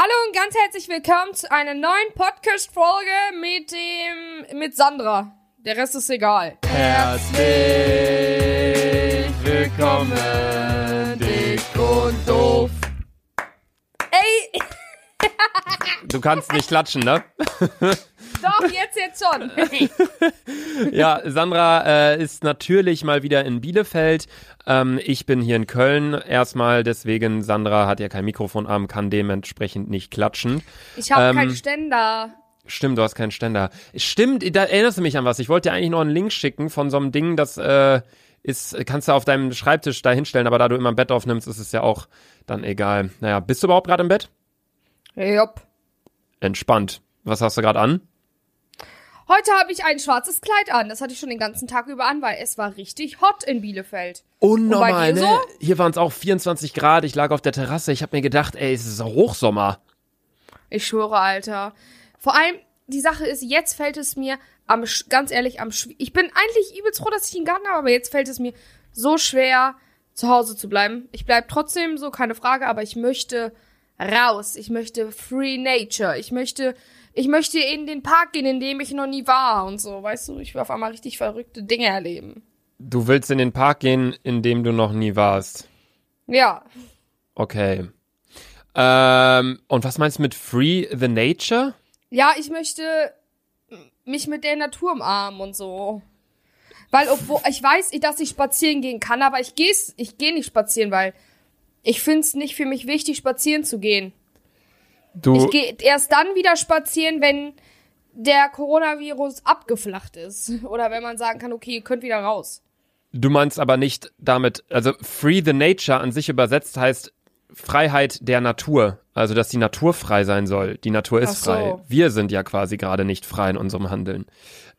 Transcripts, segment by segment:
Hallo und ganz herzlich willkommen zu einer neuen Podcast-Folge mit dem, mit Sandra. Der Rest ist egal. Herzlich willkommen, dick und doof. Ey, Du kannst nicht klatschen, ne? doch, jetzt, jetzt schon. Ja, Sandra äh, ist natürlich mal wieder in Bielefeld. Ähm, ich bin hier in Köln erstmal, deswegen Sandra hat ja kein Mikrofonarm, kann dementsprechend nicht klatschen. Ich habe Ähm, keinen Ständer. Stimmt, du hast keinen Ständer. Stimmt, da erinnerst du mich an was. Ich wollte dir eigentlich noch einen Link schicken von so einem Ding, das äh, ist, kannst du auf deinem Schreibtisch da hinstellen, aber da du immer ein Bett aufnimmst, ist es ja auch dann egal. Naja, bist du überhaupt gerade im Bett? Jupp. Entspannt. Was hast du gerade an? Heute habe ich ein schwarzes Kleid an. Das hatte ich schon den ganzen Tag über an, weil es war richtig hot in Bielefeld. Unnormal, ne? so? Hier waren es auch 24 Grad. Ich lag auf der Terrasse. Ich habe mir gedacht, ey, es ist Hochsommer. Ich schwöre, Alter. Vor allem, die Sache ist, jetzt fällt es mir am, ganz ehrlich, am Ich bin eigentlich übelst froh, dass ich einen Garten habe, aber jetzt fällt es mir so schwer, zu Hause zu bleiben. Ich bleib trotzdem so, keine Frage, aber ich möchte raus. Ich möchte Free Nature. Ich möchte, ich möchte in den Park gehen, in dem ich noch nie war und so. Weißt du, ich will auf einmal richtig verrückte Dinge erleben. Du willst in den Park gehen, in dem du noch nie warst. Ja. Okay. Ähm, und was meinst du mit Free the Nature? Ja, ich möchte mich mit der Natur umarmen und so. Weil, obwohl, ich weiß, dass ich spazieren gehen kann, aber ich gehe ich geh nicht spazieren, weil ich find's nicht für mich wichtig, spazieren zu gehen. Du, Ich gehe erst dann wieder spazieren, wenn der Coronavirus abgeflacht ist. Oder wenn man sagen kann, okay, ihr könnt wieder raus. du meinst aber nicht damit, also Free the Nature an sich übersetzt heißt Freiheit der Natur. Also, dass die Natur frei sein soll. Die Natur ist so. frei. Wir sind ja quasi gerade nicht frei in unserem Handeln.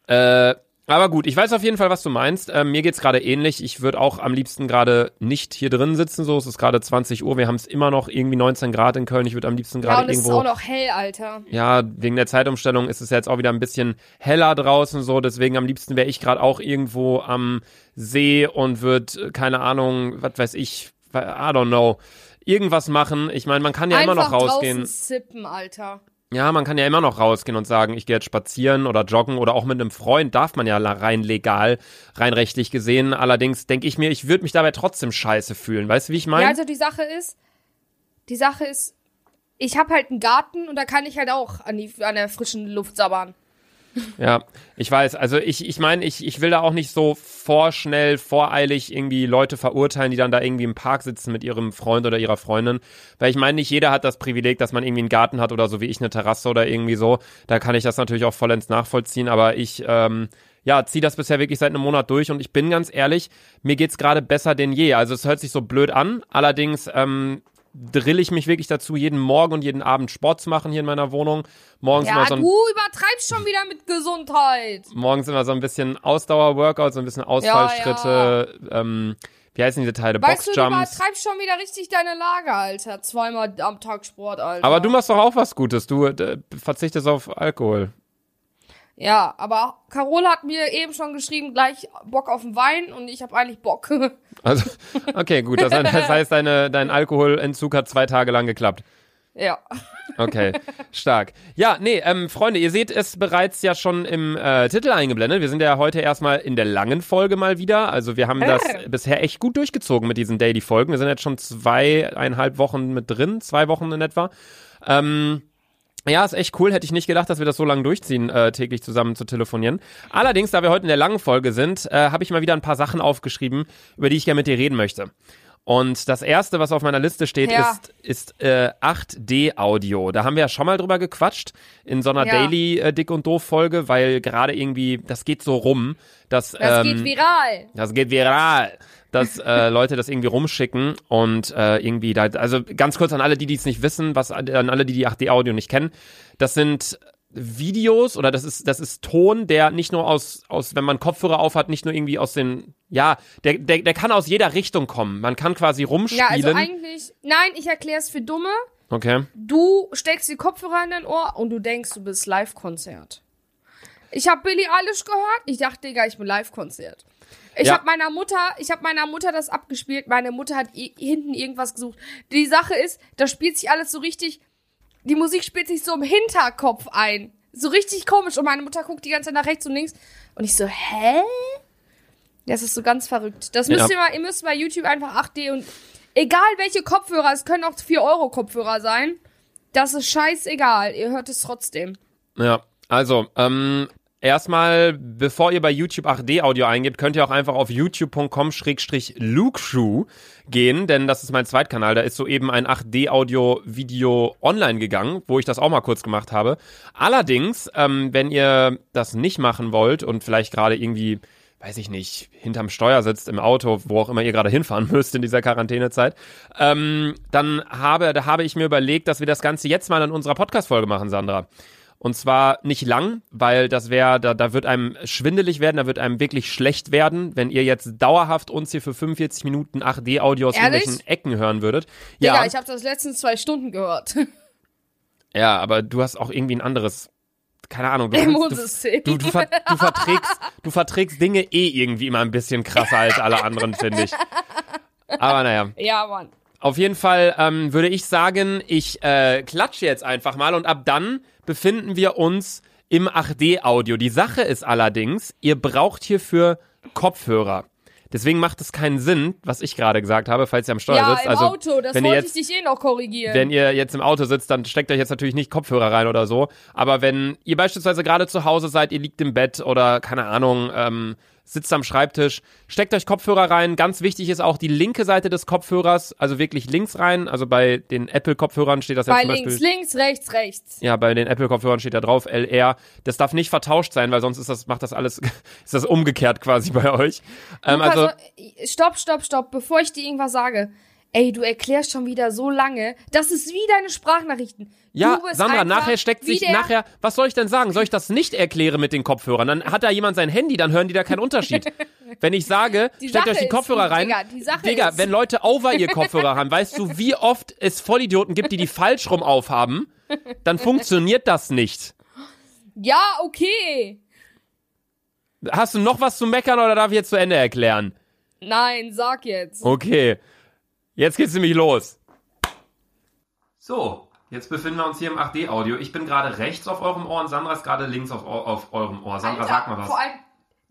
Äh, aber gut, ich weiß auf jeden Fall, was du meinst. Ähm, mir geht's gerade ähnlich. Ich würde auch am liebsten gerade nicht hier drin sitzen. So, es ist gerade 20 Uhr. Wir haben es immer noch irgendwie 19 Grad in Köln. Ich würde am liebsten Ja, gerade und es ist irgendwo. auch noch hell, Alter. Ja, wegen der Zeitumstellung ist es jetzt auch wieder ein bisschen heller draußen so, deswegen am liebsten wäre ich gerade auch irgendwo am See und würde, keine Ahnung, was weiß ich, I don't know, irgendwas machen. Ich meine, man kann ja Einfach immer noch rausgehen. draußen sippen, Alter. Ja, man kann ja immer noch rausgehen und sagen, ich gehe jetzt spazieren oder joggen oder auch mit einem Freund darf man ja rein legal, rein rechtlich gesehen. Allerdings denke ich mir, ich würde mich dabei trotzdem scheiße fühlen. Weißt du, wie ich meine? Ja, also die Sache ist, die Sache ist, ich habe halt einen Garten und da kann ich halt auch an, die, an der frischen Luft sabbern. Ja, ich weiß. Also ich, ich meine, ich, ich will da auch nicht so vorschnell, voreilig irgendwie Leute verurteilen, die dann da irgendwie im Park sitzen mit ihrem Freund oder ihrer Freundin. Weil ich meine, nicht jeder hat das Privileg, dass man irgendwie einen Garten hat oder so wie ich eine Terrasse oder irgendwie so. Da kann ich das natürlich auch vollends nachvollziehen. Aber ich, ähm, ja, ziehe das bisher wirklich seit einem Monat durch und ich bin ganz ehrlich, mir geht's gerade besser denn je. Also es hört sich so blöd an. Allerdings, ähm, drill ich mich wirklich dazu, jeden Morgen und jeden Abend Sport zu machen hier in meiner Wohnung. Morgens immer Ja, so ein du übertreibst schon wieder mit Gesundheit. morgens immer so ein bisschen Ausdauer-Workout, so ein bisschen Ausfallschritte, ähm, wie heißen diese Teile? Weißt du, du Boxjumps. übertreibst schon wieder richtig deine Lage, Alter. Zweimal am Tag Sport, Alter. Aber du machst doch auch was Gutes. Du äh, verzichtest auf Alkohol. Ja, aber Carol hat mir eben schon geschrieben, gleich Bock auf den Wein und ich habe eigentlich Bock. Also, okay, gut. Das, das heißt, deine, dein Alkoholentzug hat zwei Tage lang geklappt. ja. Okay, stark. Ja, nee, ähm, Freunde, ihr seht es bereits ja schon im äh, Titel eingeblendet. Wir sind ja heute erstmal in der langen Folge mal wieder. Also wir haben das bisher echt gut durchgezogen mit diesen Daily-Folgen. Wir sind jetzt schon zweieinhalb Wochen mit drin, zwei Wochen in etwa. Ähm, ja, ist echt cool. Hätte ich nicht gedacht, dass wir das so lange durchziehen, äh, täglich zusammen zu telefonieren. Allerdings, da wir heute in der langen Folge sind, äh, habe ich mal wieder ein paar Sachen aufgeschrieben, über die ich gerne mit dir reden möchte. Und das erste, was auf meiner Liste steht, Ja. ist, ist äh, 8D-Audio. Da haben wir ja schon mal drüber gequatscht in so einer Ja. Daily äh, Dick und Doof-Folge, weil gerade irgendwie, das geht so rum, dass Das ähm, geht viral. das geht viral, dass äh, Leute das irgendwie rumschicken und äh, irgendwie da, also ganz kurz an alle, die es nicht wissen, was an alle, die die 8D-Audio nicht kennen, das sind Videos oder das ist das ist Ton, der nicht nur aus aus wenn man Kopfhörer auf hat, nicht nur irgendwie aus den ja, der der, der kann aus jeder Richtung kommen. Man kann quasi rumspielen. Ja, also eigentlich, nein, ich erkläre es für Dumme. okay. Du steckst die Kopfhörer in dein Ohr und du denkst, du bist Live-Konzert. Ich habe Billie Eilish gehört. Ich dachte, Digga, ich bin Live-Konzert. Ich Ja. hab habe meiner Mutter, ich habe meiner Mutter das abgespielt. Meine Mutter hat hinten irgendwas gesucht. Die Sache ist, da spielt sich alles so richtig die Musik spielt sich so im Hinterkopf ein. So richtig komisch. Und meine Mutter guckt die ganze Zeit nach rechts und links. Und ich so, hä? Das ist so ganz verrückt. Das müsst Ja. ihr mal, ihr müsst bei YouTube einfach 8D und egal welche Kopfhörer, es können auch 4 Euro Kopfhörer sein. Das ist scheißegal. Ihr hört es trotzdem. Ja, also, ähm, erstmal, bevor ihr bei YouTube 8D-Audio eingebt, könnt ihr auch einfach auf youtube.com-lukeshoe gehen, denn das ist mein Zweitkanal. Da ist soeben ein 8D-Audio-Video online gegangen, wo ich das auch mal kurz gemacht habe. Allerdings, ähm, wenn ihr das nicht machen wollt und vielleicht gerade irgendwie weiß ich nicht, hinterm Steuer sitzt im Auto, wo auch immer ihr gerade hinfahren müsst in dieser Quarantänezeit, ähm, dann habe, da habe ich mir überlegt, dass wir das Ganze jetzt mal in unserer Podcast-Folge machen, Sandra. Und zwar nicht lang, weil das wäre, da, da wird einem schwindelig werden, da wird einem wirklich schlecht werden, wenn ihr jetzt dauerhaft uns hier für 45 Minuten 8D-Audio aus Ehrlich? irgendwelchen Ecken hören würdet. Ja, Ja, ich habe das letzten zwei Stunden gehört. ja, aber du hast auch irgendwie ein anderes, keine Ahnung, du, Immunsystem. du, du, ver, du, verträgst, du verträgst Dinge eh irgendwie immer ein bisschen krasser als alle anderen, finde ich. Aber naja. Ja, Mann. Auf jeden Fall ähm, würde ich sagen, ich äh, klatsche jetzt einfach mal und ab dann befinden wir uns im 8D-Audio. Die Sache ist allerdings, ihr braucht hierfür Kopfhörer. Deswegen macht es keinen Sinn, was ich gerade gesagt habe, falls ihr am Steuer Ja, sitzt. im also, Auto, das wenn ihr wollte jetzt, ich dich eh noch korrigieren. wenn ihr jetzt im Auto sitzt, dann steckt euch jetzt natürlich nicht Kopfhörer rein oder so. Aber wenn ihr beispielsweise gerade zu Hause seid, ihr liegt im Bett oder keine Ahnung, ähm, sitzt am Schreibtisch, steckt euch Kopfhörer rein. Ganz wichtig ist auch die linke Seite des Kopfhörers, also wirklich links rein. Also bei den Apple-Kopfhörern steht das ja Bei zum links, Beispiel. links, rechts, rechts. Ja, bei den Apple-Kopfhörern steht da drauf LR. Das darf nicht vertauscht sein, weil sonst ist das, macht das alles, ist das umgekehrt quasi bei euch. Ähm, also, äh, stopp, stopp, stopp, bevor ich dir irgendwas sage. Ey, du erklärst schon wieder so lange. Das ist wie deine Sprachnachrichten. Ja, Sandra, nachher steckt sich, nachher, was soll ich denn sagen? Soll ich das nicht erklären mit den Kopfhörern? Dann hat da jemand sein Handy, dann hören die da keinen Unterschied. Wenn ich sage, Die steckt Sache euch die ist, Kopfhörer rein. Digga, die Sache Digga, ist- wenn Leute over ihr Kopfhörer haben, weißt du, wie oft es Vollidioten gibt, die die falsch rum aufhaben? Dann funktioniert das nicht. Ja, okay. Hast du noch was zu meckern oder darf ich jetzt zu Ende erklären? Nein, sag jetzt. Okay. Jetzt geht's nämlich los. So, jetzt befinden wir uns hier im 8D-Audio. Ich bin gerade rechts auf eurem Ohr und Sandra ist gerade links auf, auf eurem Ohr. Sandra, Alter, sag mal was. Vor allem,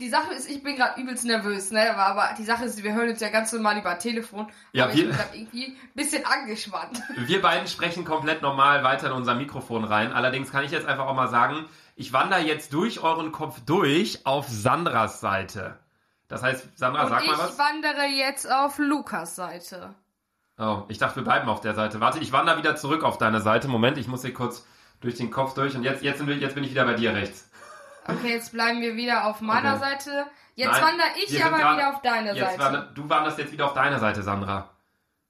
die Sache ist, ich bin gerade übelst nervös, ne? Aber, die Sache ist, wir hören uns ja ganz normal über Telefon. Ja, aber wir- ich bin gerade irgendwie ein bisschen angespannt. Wir beiden sprechen komplett normal weiter in unser Mikrofon rein. Allerdings kann ich jetzt einfach auch mal sagen, ich wandere jetzt durch euren Kopf durch auf Sandras Seite. Das heißt, Sandra, Und sag ich mal was. wandere jetzt auf Lukas Seite. Oh, ich dachte, wir bleiben auf der Seite. Warte, ich wandere wieder zurück auf deine Seite. Moment, ich muss hier kurz durch den Kopf durch und jetzt, jetzt, jetzt bin ich wieder bei dir rechts. Okay, jetzt bleiben wir wieder auf meiner Okay. Seite. Jetzt Nein, wandere ich aber gerade- wieder auf deine Seite. wander, du wanderst jetzt wieder auf deine Seite, Sandra.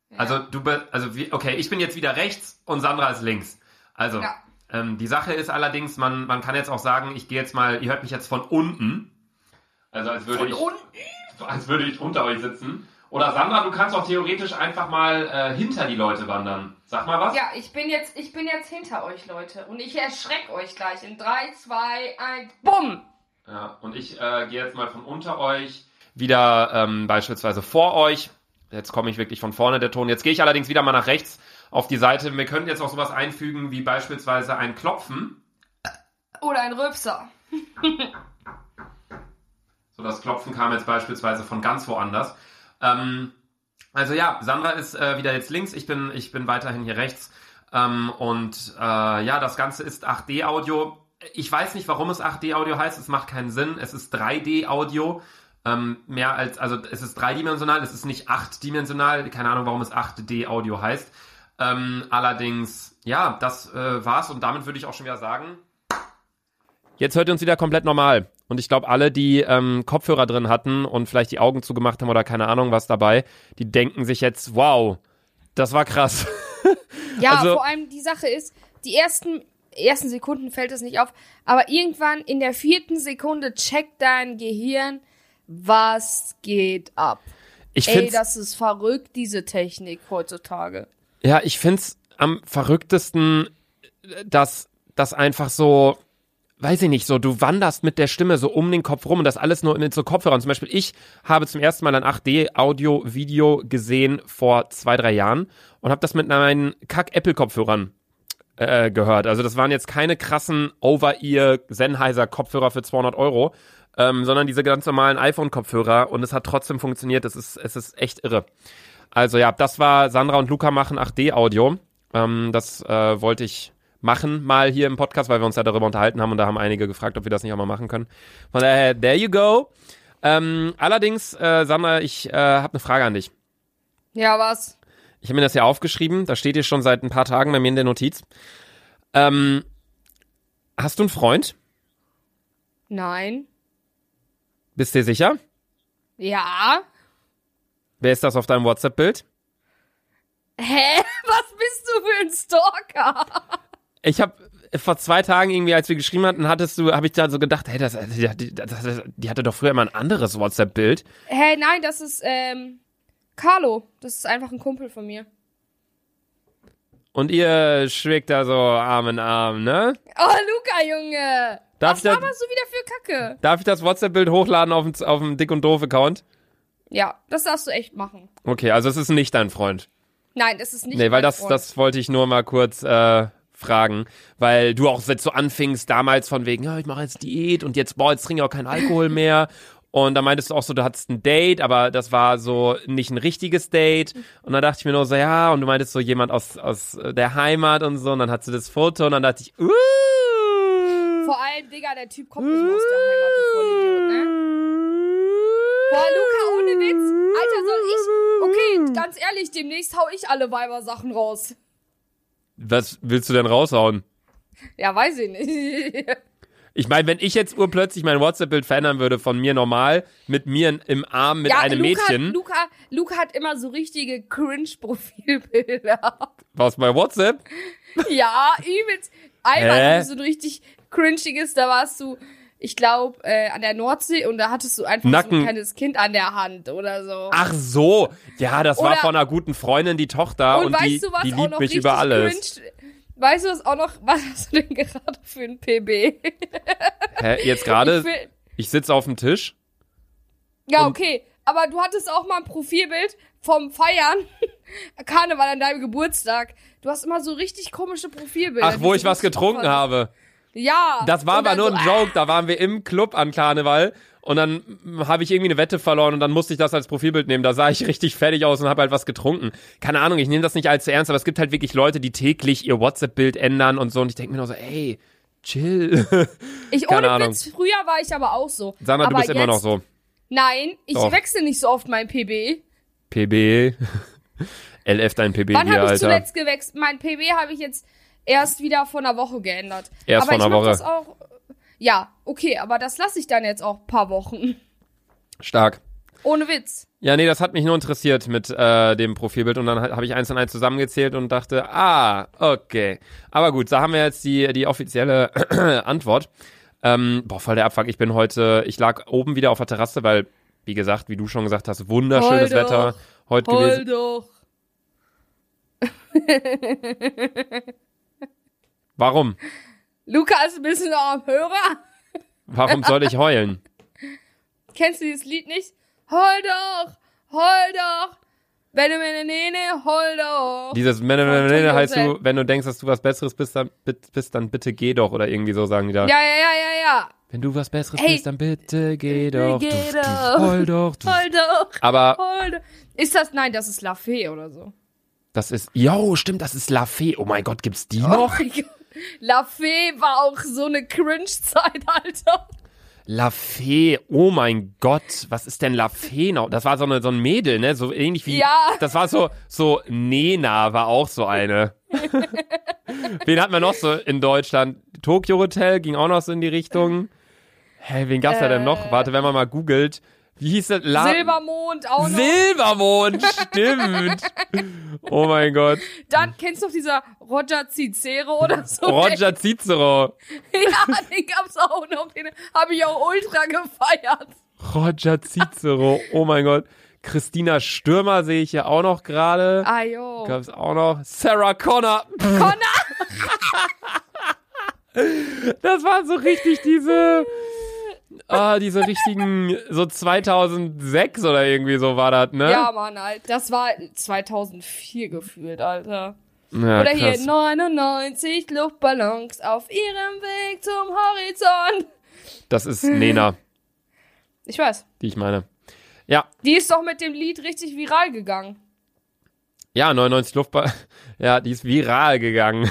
Ja. Also du also okay, ich bin jetzt wieder rechts und Sandra ist links. Also Ja. ähm, die Sache ist allerdings, man, man kann jetzt auch sagen, ich gehe jetzt mal, ihr hört mich jetzt von unten. Also als würde Von ich, unten? als würde ich unter euch sitzen. Oder Sandra, du kannst auch theoretisch einfach mal äh, hinter die Leute wandern. Sag mal was. Ja, ich bin jetzt, ich bin jetzt hinter euch, Leute. Und ich erschreck euch gleich in 3, 2, 1, bumm! Ja, und ich äh, gehe jetzt mal von unter euch wieder ähm, beispielsweise vor euch. Jetzt komme ich wirklich von vorne, der Ton. Jetzt gehe ich allerdings wieder mal nach rechts auf die Seite. Wir könnten jetzt auch sowas einfügen wie beispielsweise ein Klopfen. Oder ein Röpser. So, das Klopfen kam jetzt beispielsweise von ganz woanders. Ähm, also ja, Sandra ist äh, wieder jetzt links, ich bin, ich bin weiterhin hier rechts. Ähm, und äh, ja, das Ganze ist 8D-Audio. Ich weiß nicht, warum es 8D-Audio heißt, es macht keinen Sinn. Es ist 3D-Audio. Ähm, mehr als, also es ist dreidimensional, es ist nicht achtdimensional. Keine Ahnung, warum es 8D-Audio heißt. Ähm, allerdings, ja, das äh, war's und damit würde ich auch schon wieder sagen, Jetzt hört ihr uns wieder komplett normal. Und ich glaube, alle, die ähm, Kopfhörer drin hatten und vielleicht die Augen zugemacht haben oder keine Ahnung was dabei, die denken sich jetzt, wow, das war krass. Ja, Also- vor allem die Sache ist, die ersten, ersten Sekunden fällt es nicht auf, aber irgendwann in der vierten Sekunde checkt dein Gehirn, was geht ab. Ich Ey, das ist verrückt, diese Technik heutzutage. ja, ich find's am verrücktesten, dass das einfach so, weiß ich nicht, so, du wanderst mit der Stimme so um den Kopf rum und das alles nur mit so Kopfhörern. Zum Beispiel, ich habe zum ersten Mal ein 8D-Audio-Video gesehen vor zwei, drei Jahren und habe das mit meinen Kack-Apple-Kopfhörern äh, gehört. Also das waren jetzt keine krassen Over-Ear Sennheiser Kopfhörer für 200 Euro, ähm, sondern diese ganz normalen iPhone-Kopfhörer und es hat trotzdem funktioniert. Es ist, es ist echt irre. Also ja, das war Sandra und Luca machen 8D-Audio. Ähm, das äh, wollte ich machen mal hier im Podcast, weil wir uns ja darüber unterhalten haben und da haben einige gefragt, ob wir das nicht auch mal machen können. Von daher, there you go. Ähm, allerdings, äh, Sandra, ich äh, habe eine Frage an dich. Ja, was? Ich habe mir das ja aufgeschrieben, da steht hier schon seit ein paar Tagen bei mir in der Notiz. Ähm, hast du einen Freund? Nein. Bist du dir sicher? Ja. Wer ist das auf deinem WhatsApp-Bild? Hä? Was bist du für ein Stalker? Ich habe vor zwei Tagen irgendwie, als wir geschrieben hatten, hattest du, habe ich da so gedacht, hey, das, die, das, die hatte doch früher immer ein anderes WhatsApp-Bild. Hä, nein, das ist, ähm, Carlo. Das ist einfach ein Kumpel von mir. Und ihr schwickt da so Arm in Arm, ne? Oh, Luca, Junge. Darf Was laberst du wieder für Kacke? Darf ich das WhatsApp-Bild hochladen auf dem, auf dem Dick- und Doof-Account? Ja, das darfst du echt machen. Okay, also es ist nicht dein Freund. Nein, das ist nicht nee, weil das, Freund. das wollte ich nur mal kurz äh, fragen. Weil du auch jetzt so anfingst damals von wegen, ja, ich mache jetzt Diät und jetzt, boah, jetzt trinke ich auch keinen Alkohol mehr. Und da meintest du auch so, du hattest ein Date, aber das war so nicht ein richtiges Date. Und dann dachte ich mir nur so, ja, und du meintest so jemand aus, aus der Heimat und so. Und dann hast du das Foto und dann dachte ich, uh. Vor allem, Digga, der Typ kommt nicht aus der Heimat, Vollidiot, ne? Boah, Luca, ohne Witz. Alter, soll ich. Okay, ganz ehrlich, demnächst hau ich alle Weibersachen raus. Was willst du denn raushauen? Ja, weiß ich nicht. Ich meine, wenn ich jetzt urplötzlich mein WhatsApp-Bild verändern würde von mir normal, mit mir im Arm mit ja, einem Luca, Mädchen, Luca, Luca hat immer so richtige Cringe-Profilbilder. was bei WhatsApp? ja, übelst. Einmal so ein richtig cringiges, da warst du, ich glaube, äh, an der Nordsee und da hattest du einfach so Nacken. ein kleines Kind an der Hand oder so. Ach so, ja, das war Oder- von einer guten Freundin die Tochter und, und weißt die, du, was die auch liebt noch mich über alles. cringe? Weißt du was auch noch, was hast du denn gerade für ein PB? Hä, jetzt gerade, Ich ich sitze auf dem Tisch. Ja, okay. Aber du hattest auch mal ein Profilbild vom Feiern. Karneval an deinem Geburtstag. Du hast immer so richtig komische Profilbilder. Ach, wo so ich was getrunken habe. Ja. Das war aber nur ein so, Joke. Da waren wir im Club an Karneval und dann habe ich irgendwie eine Wette verloren und dann musste ich das als Profilbild nehmen. Da sah ich richtig fertig aus und habe halt was getrunken. Keine Ahnung, ich nehme das nicht allzu ernst, aber es gibt halt wirklich Leute, die täglich ihr WhatsApp-Bild ändern und so. Und ich denke mir nur so, ey, chill. Ich, Keine ohne Ahnung. Witz, früher war ich aber auch so. Sandra, aber du bist immer jetzt, noch so. Nein, ich Doch. wechsle nicht so oft mein PB. PB. LF dein PB Wann hier, habe ich Alter. zuletzt gewechselt? Mein PB habe ich jetzt erst wieder vor einer Woche geändert. Erst aber vor einer Woche. das auch. Ja, okay, aber das lasse ich dann jetzt auch ein paar Wochen. Stark. Ohne Witz. Ja, nee, das hat mich nur interessiert mit äh, dem Profilbild und dann habe ich eins und eins zusammengezählt und dachte, ah, okay. Aber gut, da haben wir jetzt die, die offizielle Antwort. Ähm, boah, voll der Abfuck. Ich bin heute, ich lag oben wieder auf der Terrasse, weil, wie gesagt, wie du schon gesagt hast, wunderschönes doch. Wetter heute Heul gewesen. doch. Warum? Luca ist ein bisschen am Hörer. Warum soll ich heulen? Kennst du dieses Lied nicht? Heul doch, heul doch. Wenn du mir ne Nene, heul doch. Dieses Mene, Mene, Tokyo heißt du, wenn du denkst, dass du was Besseres bist, dann, bist, dann bitte geh doch oder irgendwie so sagen die da. Ja, ja, ja, ja, ja. Wenn du was Besseres Hey. bist, dann bitte geh doch. Geh Du, du, doch. Heul doch. Du. Heul doch, Aber heul doch. Ist das, nein, das ist La Fee oder so. Das ist, yo, stimmt, das ist La Fee. Oh mein Gott, gibt's die Oh noch? mein Gott. La Fee war auch so eine Cringe-Zeit, Alter. La Fee, oh mein Gott, was ist denn La Fee noch? Das war so, eine, so ein Mädel, ne? So ähnlich wie, Ja. das war so, so, Nena war auch so eine. wen hatten wir noch so in Deutschland? Tokyo Hotel ging auch noch so in die Richtung. Hä, wen gab's da denn noch? Warte, wenn man mal googelt. Wie hieß das? La Silbermond auch noch. Silbermond, stimmt. Oh mein Gott. Dann kennst du noch dieser Roger Cicero oder so? Roger Cicero. Ja, den gab's auch noch. Den habe ich auch ultra gefeiert. Roger Cicero, oh mein Gott. Christina Stürmer sehe ich ja auch noch gerade. Ah, jo. Gab's auch noch. Sarah Connor. Connor! Das waren so richtig diese, ah, diese richtigen, so 2006 oder irgendwie so war das, ne? Ja, Mann, Alter. Das war 2004 gefühlt, Alter. Ja, Oder hier krass. 99 Luftballons auf ihrem Weg zum Horizont. Das ist Nena, Ich weiß. die ich meine. Ja, Die ist doch mit dem Lied richtig viral gegangen. ja, 99 Luftball. Ja, die ist viral gegangen.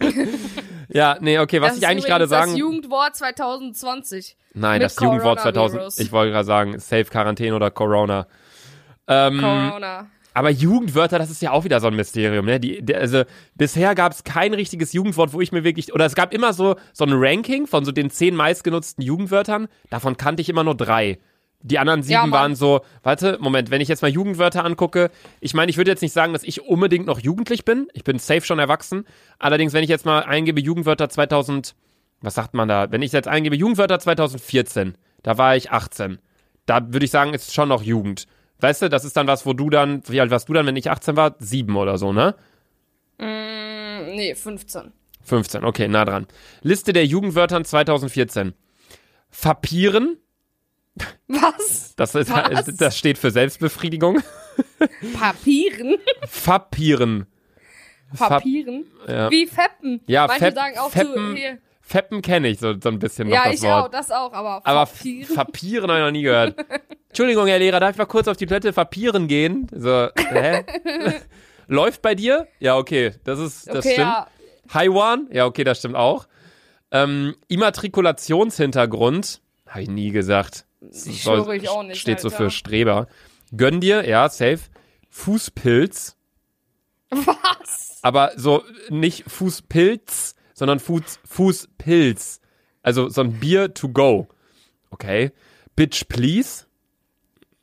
ja, nee, okay, was das ich eigentlich gerade sagen. Das Jugendwort 2020. Nein, das Jugendwort 2000. Coronavirus. Ich wollte gerade sagen, Safe Quarantäne oder Corona. Ähm, Corona. aber Jugendwörter, das ist ja auch wieder so ein Mysterium, ne? Die, der, also bisher gab es kein richtiges Jugendwort, wo ich mir wirklich oder es gab immer so so ein Ranking von so den zehn meistgenutzten Jugendwörtern. Davon kannte ich immer nur drei. Die anderen sieben Ja, waren so, warte, Moment, wenn ich jetzt mal Jugendwörter angucke, ich meine, ich würde jetzt nicht sagen, dass ich unbedingt noch jugendlich bin. Ich bin safe schon erwachsen. Allerdings, wenn ich jetzt mal eingebe Jugendwörter 2000, was sagt man da? Wenn ich jetzt eingebe Jugendwörter 2014, da war ich 18. Da würde ich sagen, ist schon noch Jugend. Weißt du, das ist dann was, wo du dann, wie alt warst du dann, wenn ich 18 war? Sieben oder so, ne? Mm, nee, 15. 15, okay, nah dran. Liste der Jugendwörtern 2014. Papieren, Was? das, ist, Was? das steht für Selbstbefriedigung. Papieren? Papieren. Papieren? ja. Wie Feppen. Ja, Manche Fepp- sagen auch Feppen- hier. Feppen kenne ich so, so ein bisschen noch Ja, das ich Wort. auch, das auch, aber, Aber Papieren. Papieren habe ich noch nie gehört. Entschuldigung, Herr Lehrer, darf ich mal kurz auf die Toilette Papieren gehen? So, hä? Läuft bei dir? Ja, okay, das ist, das okay, stimmt. ja. Haiwan? Ja, okay, das stimmt auch. Ähm, Immatrikulationshintergrund? Habe ich nie gesagt. Ich Soll- ich auch nicht. Steht so Alter. für Streber. Gönn dir, ja, safe. Fußpilz. Was? Aber so nicht Fußpilz, sondern Fuß, Fußpilz. Also so ein Bier to go. Okay. Bitch please.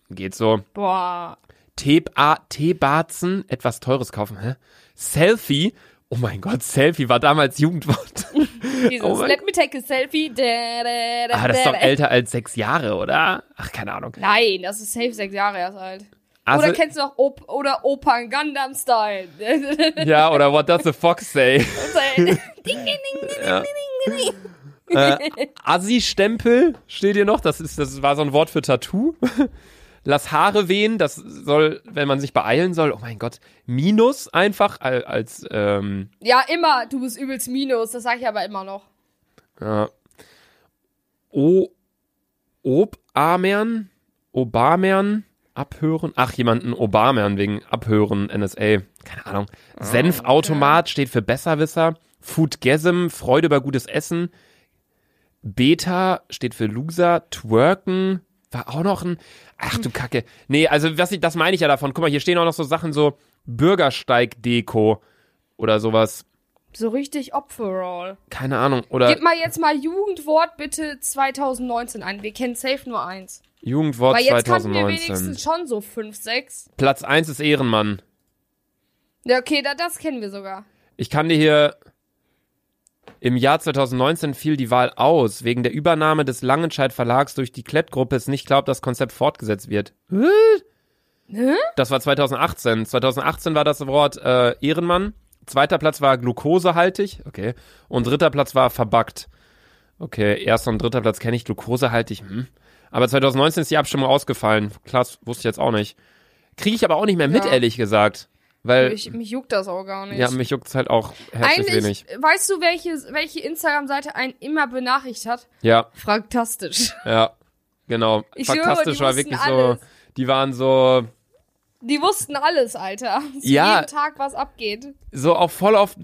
Geht so. Boah. Tee- ah, Teebatzen, etwas Teures kaufen. Hä? Selfie. Oh mein Gott, Selfie war damals Jugendwort. Dieses Oh Let me take a selfie. Da, da, da, Ah, das ist doch älter als sechs Jahre, oder? Ach, keine Ahnung. Nein, das ist safe sechs Jahre erst alt. Also, oder kennst du noch Op oder Opern Gundam Style? ja, oder what does the fox say? ding, ding, ding, ding, Ja. ding, ding. Äh, Assi-Stempel steht hier noch. Das, ist, das war so ein Wort für Tattoo. Lass Haare wehen, das soll, wenn man sich beeilen soll, oh mein Gott, Minus einfach al- als, ähm, Ja, immer. Du bist übelst Minus. Das sag ich aber immer noch. ja. O, Obamern, Obamern, abhören. Ach, jemanden Obamern wegen abhören, NSA. Keine Ahnung. Senfautomat steht für Besserwisser. Foodgasm, Freude über gutes Essen. Beta steht für Loser. Twerken war auch noch ein. Ach du Kacke. Nee, also was das meine ich ja davon. Guck mal, hier stehen auch noch so Sachen so Bürgersteig-Deko oder sowas. So richtig Opferall. Keine Ahnung. Oder Gib mal jetzt mal Jugendwort bitte 2019 ein. Wir kennen safe nur eins. Jugendwort Weil jetzt kannten wir 2019. wenigstens schon so fünf, sechs. Platz 1 ist Ehrenmann. Ja, okay, da, das kennen wir sogar. Ich kann dir hier. Im Jahr 2019 fiel die Wahl aus. Wegen der Übernahme des Langenscheidt Verlags durch die Klettgruppe ist nicht glaubt, das Konzept fortgesetzt wird. Das war 2018. 2018 war das Wort äh, Ehrenmann. Zweiter Platz war glukosehaltig. Okay. Und dritter Platz war verbuggt. Okay, erster und dritter Platz kenne ich glukosehaltig. Hm. Aber 2019 ist die Abstimmung ausgefallen. Klasse, wusste ich jetzt auch nicht. Kriege ich aber auch nicht mehr mit, Ja. ehrlich gesagt. Weil, Ich, mich juckt das auch gar nicht. ja, mich juckt's halt auch herzlich Eigentlich, wenig. weißt du, welche, welche Instagram-Seite einen immer benachrichtigt hat? Ja, Fantastisch. ja, genau. Ich Fantastisch die war wirklich alles. so, die waren so, Die wussten alles, Alter. Zu Ja. jedem Tag, was abgeht. so auch voll auf,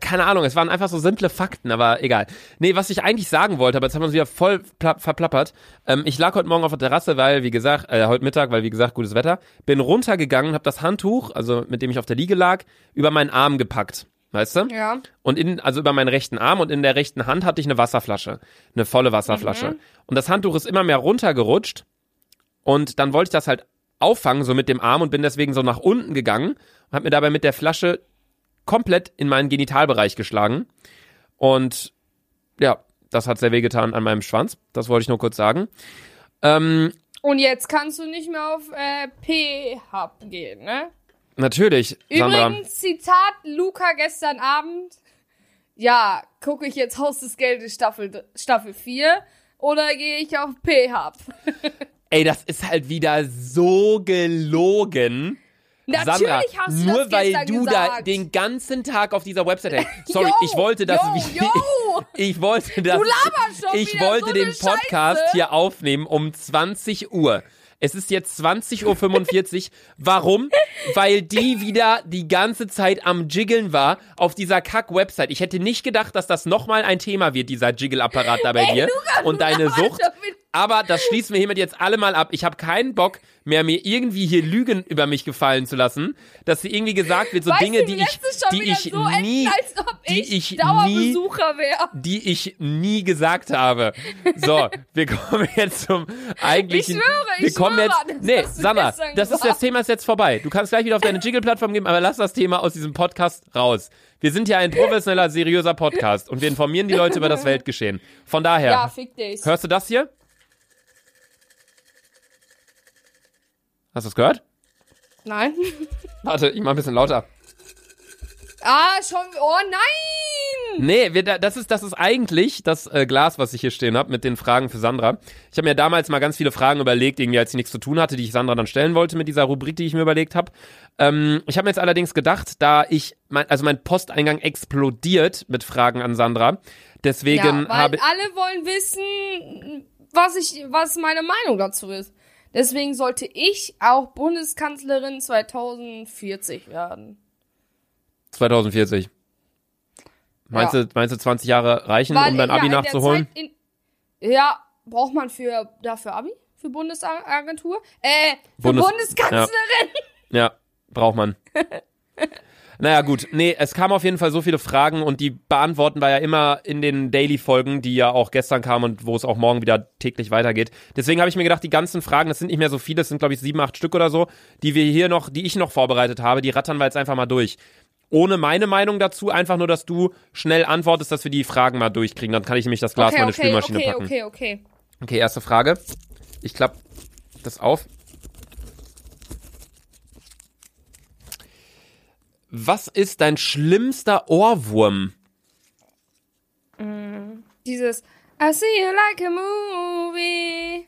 keine Ahnung, es waren einfach so simple Fakten, aber egal. Nee, was ich eigentlich sagen wollte, aber jetzt haben wir uns wieder voll pla- verplappert. Ähm, ich lag heute Morgen auf der Terrasse, weil, wie gesagt, äh, heute Mittag, weil, wie gesagt, gutes Wetter, bin runtergegangen, habe das Handtuch, also mit dem ich auf der Liege lag, über meinen Arm gepackt. Weißt du? Ja. Und in, also über meinen rechten Arm und in der rechten Hand hatte ich eine Wasserflasche. Eine volle Wasserflasche. Und das Handtuch ist immer mehr runtergerutscht. Und dann wollte ich das halt auffangen, so mit dem Arm und bin deswegen so nach unten gegangen und habe mir dabei mit der Flasche komplett in meinen Genitalbereich geschlagen. Und ja, das hat sehr wehgetan an meinem Schwanz. Das wollte ich nur kurz sagen. Ähm, Und jetzt kannst du nicht mehr auf äh, P-Hub gehen, ne? natürlich, Sandra. Übrigens, Zitat Luca gestern Abend. Ja, gucke ich jetzt Haus des Geldes Staffel, Staffel 4 oder gehe ich auf P-Hub? Ey, das ist halt wieder so gelogen. Natürlich Sandra, hast du nur weil du da gesagt. den ganzen Tag auf dieser Website hängst. Sorry, Yo, ich wollte das. yo, yo. Ich wollte das. Du laberst schon ich wollte so den Podcast Scheiße. hier aufnehmen um 20 Uhr. Es ist jetzt 20.45 Uhr. Warum? Weil die wieder die ganze Zeit am Jiggeln war auf dieser Kack-Website. Ich hätte nicht gedacht, dass das nochmal ein Thema wird, dieser Jiggle-Apparat da bei dir und deine Sucht. Aber das schließen wir hiermit jetzt alle mal ab. Ich habe keinen Bock mehr, mir irgendwie hier Lügen über mich gefallen zu lassen, dass sie irgendwie gesagt wird, so weißt Dinge, die ich, die ich so nie, die ich, ich nie- die ich nie gesagt habe. So, wir kommen jetzt zum eigentlichen. Ich schwöre, ich wir kommen schwöre, jetzt. Nee, gestern das ist das Thema ist jetzt vorbei. Du kannst gleich wieder auf deine Jiggle-Plattform gehen, aber lass das Thema aus diesem Podcast raus. Wir sind ja ein professioneller, seriöser Podcast und wir informieren die Leute über das Weltgeschehen. Von daher, Ja, fick dich. hörst du das hier? Hast du es gehört? Nein. Warte, ich mach ein bisschen lauter. Ah, schon. Oh nein! Nee, wir, da- das ist das ist eigentlich das äh, Glas, was ich hier stehen habe mit den Fragen für Sandra. Ich habe mir damals mal ganz viele Fragen überlegt, irgendwie als ich nichts zu tun hatte, die ich Sandra dann stellen wollte mit dieser Rubrik, die ich mir überlegt habe. Ähm, ich habe mir jetzt allerdings gedacht, da ich mein, also mein Posteingang explodiert mit Fragen an Sandra, deswegen ja, weil habe alle wollen wissen, was ich, was meine Meinung dazu ist. Deswegen sollte ich auch Bundeskanzlerin 2040 werden. 2040. Meinst Ja. du meinst du 20 Jahre reichen, Weil um dein ja, Abi der nachzuholen? In, ja, braucht man für dafür Abi? Für Bundesagentur? Äh, für Bundes- Bundeskanzlerin. Ja, braucht man. naja, gut. Nee, es kamen auf jeden Fall so viele Fragen und die beantworten wir ja immer in den Daily-Folgen, die ja auch gestern kamen und wo es auch morgen wieder täglich weitergeht. Deswegen habe ich mir gedacht, die ganzen Fragen, das sind nicht mehr so viele, das sind glaube ich sieben, acht Stück oder so, die wir hier noch, die ich noch vorbereitet habe, die rattern wir jetzt einfach mal durch. Ohne meine Meinung dazu, einfach nur, dass du schnell antwortest, dass wir die Fragen mal durchkriegen. Dann kann ich nämlich das Glas Okay, meine okay, Spülmaschine okay, packen. okay, okay. Okay, erste Frage. Ich klapp das auf. Was ist dein schlimmster Ohrwurm? Dieses I see you like a movie.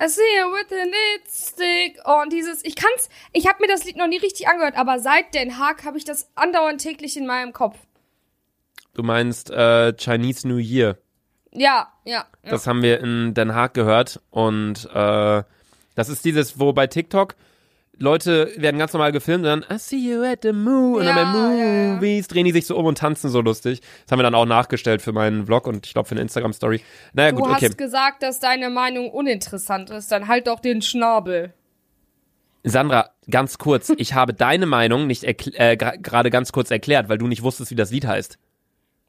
I see you with a lipstick. Oh, und dieses, ich kann's, ich habe mir das Lied noch nie richtig angehört, aber seit Den Haag habe ich das andauernd täglich in meinem Kopf. Du meinst äh, Chinese New Year. Ja, ja. ja. Das haben wir in Den Haag gehört. Und äh, das ist dieses, wo bei TikTok Leute werden ganz normal gefilmt und dann I see you at the moon und dann Ja, bei ja, ja. Movies drehen die sich so um und tanzen so lustig. Das haben wir dann auch nachgestellt für meinen Vlog und ich glaube für eine Instagram-Story. Naja, Du gut, okay. hast gesagt, dass deine Meinung uninteressant ist, dann halt doch den Schnabel. Sandra, ganz kurz, ich habe deine Meinung nicht äh, gerade ganz kurz erklärt, weil du nicht wusstest, wie das Lied heißt.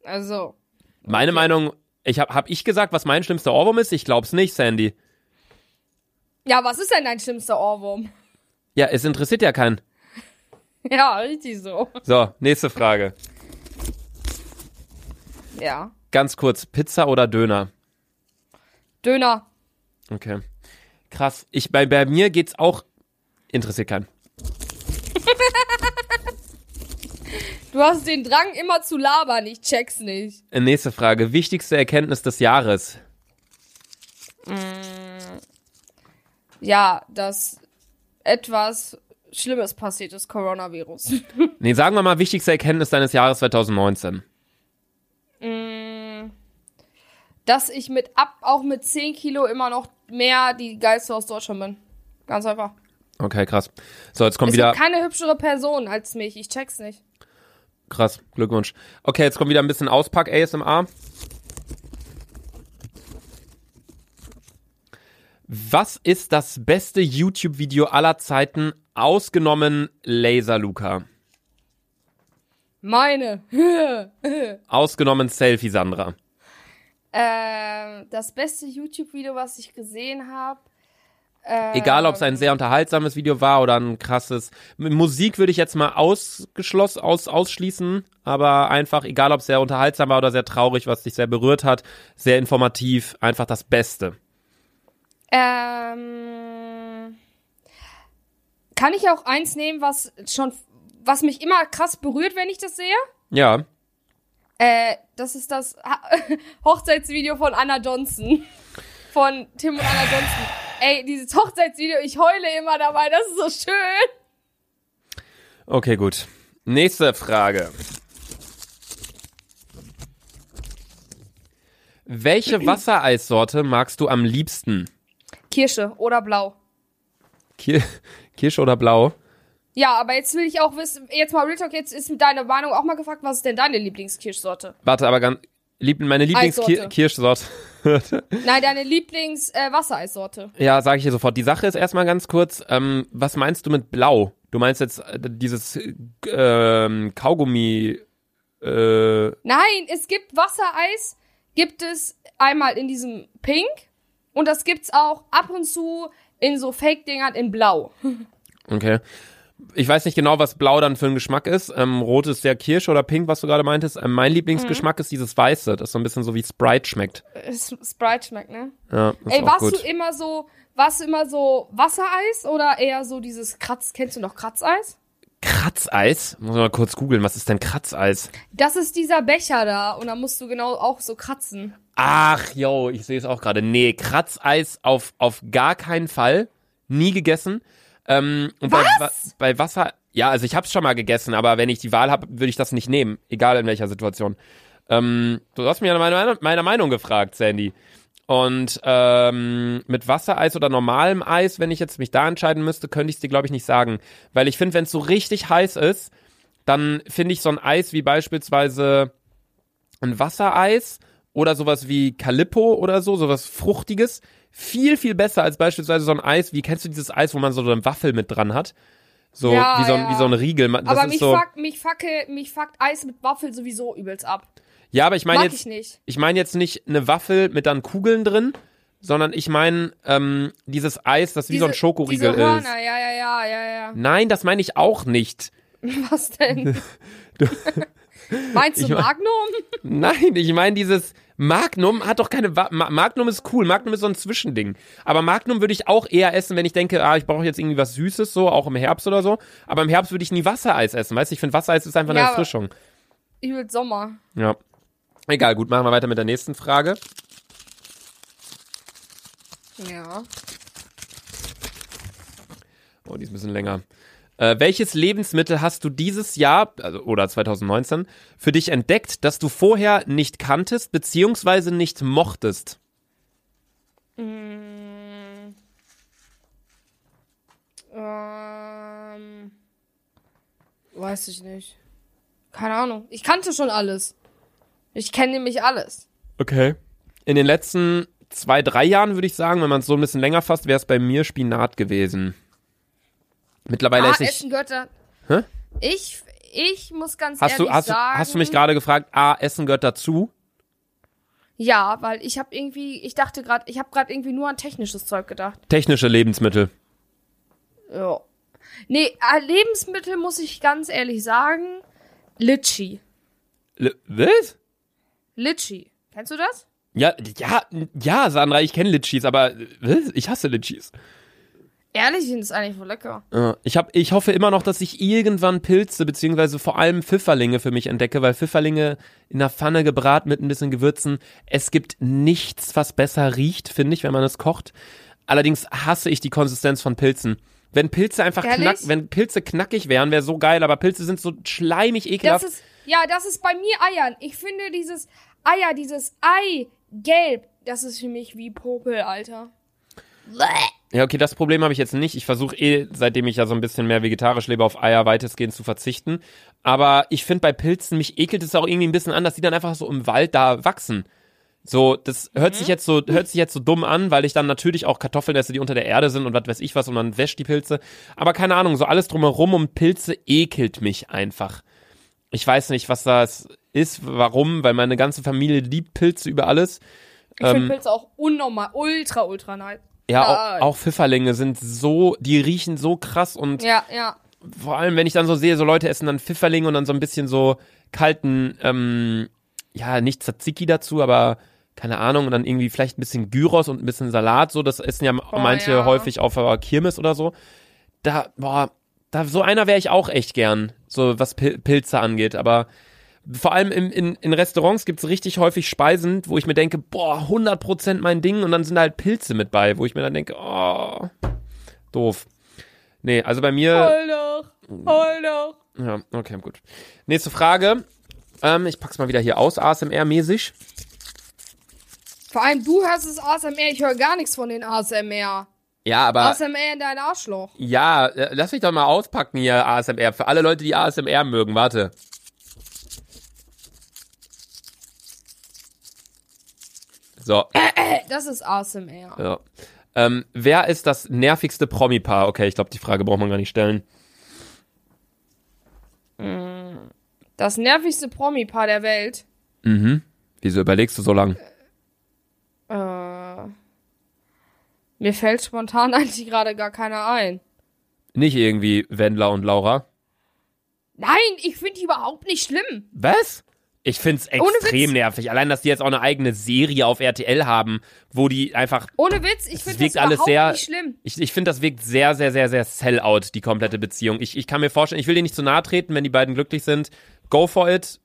Also, Meine Meinung, ich habe hab ich gesagt, was mein schlimmster Ohrwurm ist? Ich glaub's nicht, Sandy. ja, was ist denn dein schlimmster Ohrwurm? Ja, es interessiert ja keinen. Ja, richtig so. So, nächste Frage. Ja. Ganz kurz, Pizza oder Döner? Döner. Okay. Krass. Ich, bei, bei mir geht's auch, interessiert keinen. Du hast den Drang immer zu labern, ich check's nicht. Äh, Nächste Frage. Wichtigste Erkenntnis des Jahres? Ja, dass etwas Schlimmes passiert ist, Coronavirus. Nee, sagen wir mal wichtigste Erkenntnis deines Jahres 2019. dass ich mit ab, auch mit 10 Kilo immer noch mehr die geilste aus Deutschland bin. Ganz einfach. Okay, krass. So, jetzt kommt Es wieder. gibt keine hübschere Person als mich. Ich check's nicht. Krass, Glückwunsch. Okay, jetzt kommt wieder ein bisschen Auspack ASMR. Was ist das beste YouTube-Video aller Zeiten, ausgenommen Laser Luca? Meine. Ausgenommen Selfie Sandra. ähm, das beste YouTube-Video, was ich gesehen habe. Egal, ob es ein sehr unterhaltsames Video war oder ein krasses. Musik würde ich jetzt mal ausgeschlossen, aus, ausschließen, aber einfach, egal ob es sehr unterhaltsam war oder sehr traurig, was dich sehr berührt hat, sehr informativ, einfach das Beste. Ähm, kann ich auch eins nehmen, was schon, was mich immer krass berührt, wenn ich das sehe? Ja. Äh, das ist das Hochzeitsvideo von Anna Johnson. Von Tim und Anna Johnson. Ey, dieses Hochzeitsvideo, ich heule immer dabei, das ist so schön. Okay, gut. Nächste Frage. Welche Wassereissorte magst du am liebsten? Kirsche oder blau. Kir Kirsche oder Blau? Ja, aber jetzt will ich auch wissen, jetzt mal Real Talk, jetzt ist deine Meinung auch mal gefragt, was ist denn deine Lieblingskirschsorte? Warte, aber ganz, lieb, meine. Lieblingskirschsorte. Nein, deine Lieblings-Wassereissorte. ja, sage ich dir sofort. Die Sache ist erstmal ganz kurz, ähm, was meinst du mit Blau? Du meinst jetzt äh, dieses ähm, Kaugummi, äh, Nein, es gibt Wassereis, gibt es einmal in diesem Pink und das gibt's auch ab und zu in so Fake-Dingern in Blau. okay. Ich weiß nicht genau, was Blau dann für ein Geschmack ist. Ähm, Rot ist der Kirsch oder Pink, was du gerade meintest. Ähm, mein Lieblingsgeschmack ist dieses Weiße, das so ein bisschen so wie Sprite schmeckt. Sprite schmeckt, ne? Ja, ist Ey, auch warst gut. du immer so, warst du immer so Wassereis oder eher so dieses Kratz, kennst du noch Kratzeis? Kratzeis? Muss mal kurz googeln, was ist denn Kratzeis? Das ist dieser Becher da und da musst du genau auch so kratzen. Ach, yo, ich sehe es auch gerade. Nee, Kratzeis auf, auf gar keinen Fall. Nie gegessen. Ähm, und Bei, Wa- bei Wasser, ja, also ich hab's schon mal gegessen, aber wenn ich die Wahl habe, würde ich das nicht nehmen. Egal in welcher Situation. Ähm, du hast mich nach meiner, meiner Meinung gefragt, Sandy. Und ähm, mit Wassereis oder normalem Eis, wenn ich jetzt mich da entscheiden müsste, könnte ich es dir, glaube ich, nicht sagen. Weil ich finde, wenn es so richtig heiß ist, dann finde ich so ein Eis wie beispielsweise ein Wassereis oder sowas wie Calippo oder so, sowas Fruchtiges, viel, viel besser als beispielsweise so ein Eis, wie kennst du dieses Eis, wo man so eine Waffel mit dran hat? So, Ja, wie, so ein, ja. wie so ein Riegel. Das aber mich, so, fuck, mich, fucke, mich fuckt Eis mit Waffel sowieso übelst ab. Ja, aber ich meine jetzt, ich nicht. ich meine jetzt nicht eine Waffel mit dann Kugeln drin, sondern ich meine ähm, dieses Eis, das wie so ein Schokoriegel diese ist. Ja, ja, ja, ja, ja. Nein, das meine ich auch nicht. Was denn? Meinst du Ich mein- Magnum? Nein, ich meine dieses Magnum hat doch keine Wa Ma Magnum ist cool, Magnum ist so ein Zwischending. Aber Magnum würde ich auch eher essen, wenn ich denke, ah, ich brauche jetzt irgendwie was Süßes so, auch im Herbst oder so. Aber im Herbst würde ich nie Wassereis essen, weißt du? Ich finde Wassereis ist einfach eine Ja, Erfrischung. Übelst Sommer. Ja. Egal, gut, machen wir weiter mit der nächsten Frage. Ja. Oh, die ist ein bisschen länger. Äh, welches Lebensmittel hast du dieses Jahr also, oder 2019 für dich entdeckt, das du vorher nicht kanntest beziehungsweise nicht mochtest? Mm. Ähm. Weiß ich nicht. Keine Ahnung. Ich kannte schon alles. Ich kenne nämlich alles. Okay. In den letzten zwei, drei Jahren würde ich sagen, wenn man es so ein bisschen länger fasst, wäre es bei mir Spinat gewesen. Mittlerweile ah, esse ich. Essen gehört da. Hä? Ich, ich muss ganz Hast du, ehrlich hast, du, sagen. hast du mich gerade gefragt, ah, Essen gehört dazu? Ja, weil ich habe irgendwie, ich dachte gerade, ich habe gerade irgendwie nur an technisches Zeug gedacht. Technische Lebensmittel. Ja. Nee, äh, Lebensmittel muss ich ganz ehrlich sagen, Litchi. Le was? Litchi. Kennst du das? Ja, ja, ja, Sandra, ich kenne Litchis, aber äh, ich hasse Litchis. Ehrlich, ich finde es eigentlich voll lecker. Ich, hab, ich hoffe immer noch, dass ich irgendwann Pilze, beziehungsweise vor allem Pfifferlinge für mich entdecke, weil Pfifferlinge in der Pfanne gebraten mit ein bisschen Gewürzen, es gibt nichts, was besser riecht, finde ich, wenn man es kocht. Allerdings hasse ich die Konsistenz von Pilzen. Wenn Pilze einfach Ehrlich? knack, wenn Pilze knackig wären, wäre so geil, aber Pilze sind so schleimig Das ekelhaft. ist, ja, das ist bei mir Eiern. Ich finde dieses Eier, dieses Ei, gelb, das ist für mich wie Popel, Alter. Ja, okay, das Problem habe ich jetzt nicht. Ich versuche eh, seitdem ich ja so ein bisschen mehr vegetarisch lebe, auf Eier weitestgehend zu verzichten. Aber ich finde bei Pilzen, mich ekelt es auch irgendwie ein bisschen an, dass die dann einfach so im Wald da wachsen. So, das hört Mhm. sich jetzt so, hört sich jetzt so dumm an, weil ich dann natürlich auch Kartoffeln esse, die unter der Erde sind und was weiß ich was und man wäscht die Pilze. Aber keine Ahnung, so alles drumherum um Pilze ekelt mich einfach. Ich weiß nicht, was das ist, warum, weil meine ganze Familie liebt Pilze über alles. Ich finde Pilze auch unnormal, ultra, ultra nice. Ja, auch, auch Pfifferlinge sind so, die riechen so krass und Ja, ja. vor allem, wenn ich dann so sehe, so Leute essen dann Pfifferlinge und dann so ein bisschen so kalten, ähm, ja, nicht Tzatziki dazu, aber keine Ahnung, und dann irgendwie vielleicht ein bisschen Gyros und ein bisschen Salat, so, das essen ja manche ja. häufig auf Kirmes oder so. Da, boah, da, so einer wäre ich auch echt gern, so was Pil Pilze angeht, aber vor allem in, in, in Restaurants gibt's richtig häufig Speisen, wo ich mir denke, boah, 100% mein Ding und dann sind da halt Pilze mit bei, wo ich mir dann denke, oh, doof. Nee, also bei mir, Voll doch. Heul doch. Ja, okay, gut. Nächste Frage. Ähm, ich pack's mal wieder hier aus, ASMR-mäßig. Vor allem du hörst es ASMR, ich höre gar nichts von den ASMR. Ja, aber. ASMR in dein Arschloch. Ja, äh, lass mich doch mal auspacken hier, ASMR. Für alle Leute, die ASMR mögen, warte. So, Das ist ASMR. ja. Ähm, wer ist das nervigste Promi-Paar? Okay, ich glaube, die Frage braucht man gar nicht stellen. Das nervigste Promi-Paar der Welt. Mhm. Wieso überlegst du so lang? Mir fällt spontan eigentlich gerade gar keiner ein. Nicht irgendwie Wendler und Laura. Nein, ich finde die überhaupt nicht schlimm. Was? Ich find's Ohne extrem nervig. Allein, dass die jetzt auch eine eigene Serie auf RTL haben, wo die einfach Ohne Witz, ich Es finde wirkt das alles sehr- nicht schlimm. Ich, ich finde, das wirkt sehr, sehr, sehr, sehr Sell-out, die komplette Beziehung. Ich, ich kann mir vorstellen, ich will dir nicht zu nahe treten, wenn die beiden glücklich sind. Go for it.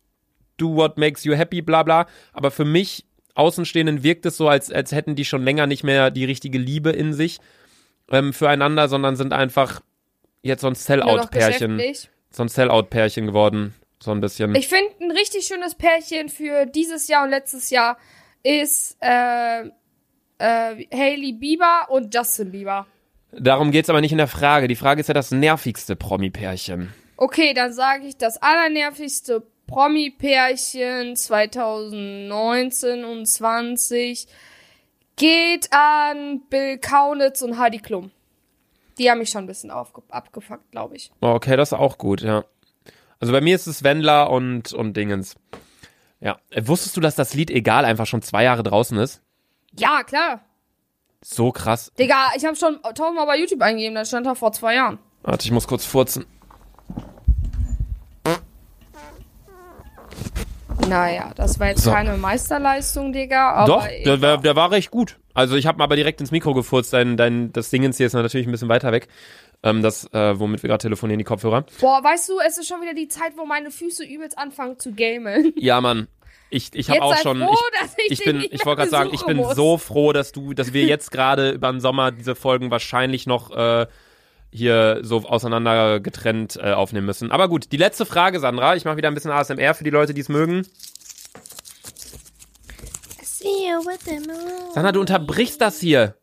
Do what makes you happy, bla bla. Aber für mich, Außenstehenden, wirkt es so, als, als hätten die schon länger nicht mehr die richtige Liebe in sich ähm, füreinander, sondern sind einfach jetzt so ein Sell-out-Pärchen. So ein Sell-out-Pärchen geworden. So ein bisschen. Ich finde, ein richtig schönes Pärchen für dieses Jahr und letztes Jahr ist äh, äh, Hailey Bieber und Justin Bieber. Darum geht's aber nicht in der Frage. Die Frage ist ja das nervigste Promi-Pärchen. Okay, dann sage ich, das allernervigste Promi-Pärchen 2019 und 20 geht an Bill Kaunitz und Heidi Klum. Die haben mich schon ein bisschen abgefuckt, glaube ich. Oh, Okay, das ist auch gut, ja. Also bei mir ist es Wendler und, und Dingens. Ja. Wusstest du, dass das Lied Egal einfach schon zwei Jahre draußen ist? Ja, klar. So krass. Digga, ich habe schon tausendmal bei YouTube eingegeben, da stand da vor zwei Jahren. Warte, ich muss kurz furzen. Naja, das war jetzt So. keine Meisterleistung, Digga. Aber Doch, der, war- der war recht gut. Also ich habe aber direkt ins Mikro gefurzt. Dein, dein, das Dingens hier ist natürlich ein bisschen weiter weg. Ähm, das, äh, womit wir gerade telefonieren, die Kopfhörer. Boah, weißt du, es ist schon wieder die Zeit, wo meine Füße übelst anfangen zu gamen. Ja, Mann. Ich, ich habe auch schon. froh, ich, dass ich ich bin, ich wollte gerade sagen, ich bin muss. so froh, dass du, dass wir jetzt gerade über den Sommer diese Folgen wahrscheinlich noch äh, hier so auseinander getrennt äh, aufnehmen müssen. Aber gut, die letzte Frage, Sandra. Ich mache wieder ein bisschen ASMR für die Leute, die es mögen. Sandra, du unterbrichst das hier.